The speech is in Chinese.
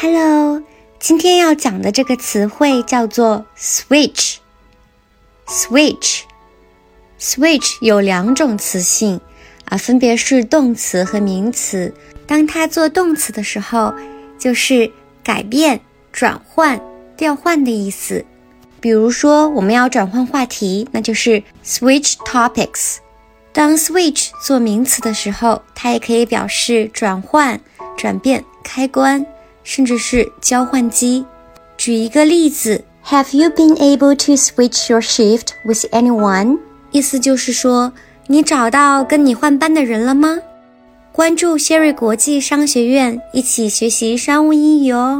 Hello，今天要讲的这个词汇叫做 switch。switch，switch 有两种词性啊，分别是动词和名词。当它做动词的时候，就是改变、转换、调换的意思。比如说，我们要转换话题，那就是 switch topics。当 switch 做名词的时候，它也可以表示转换、转变、开关。甚至是交换机。举一个例子，Have you been able to switch your shift with anyone？意思就是说，你找到跟你换班的人了吗？关注 Sherry 国际商学院，一起学习商务英语哦。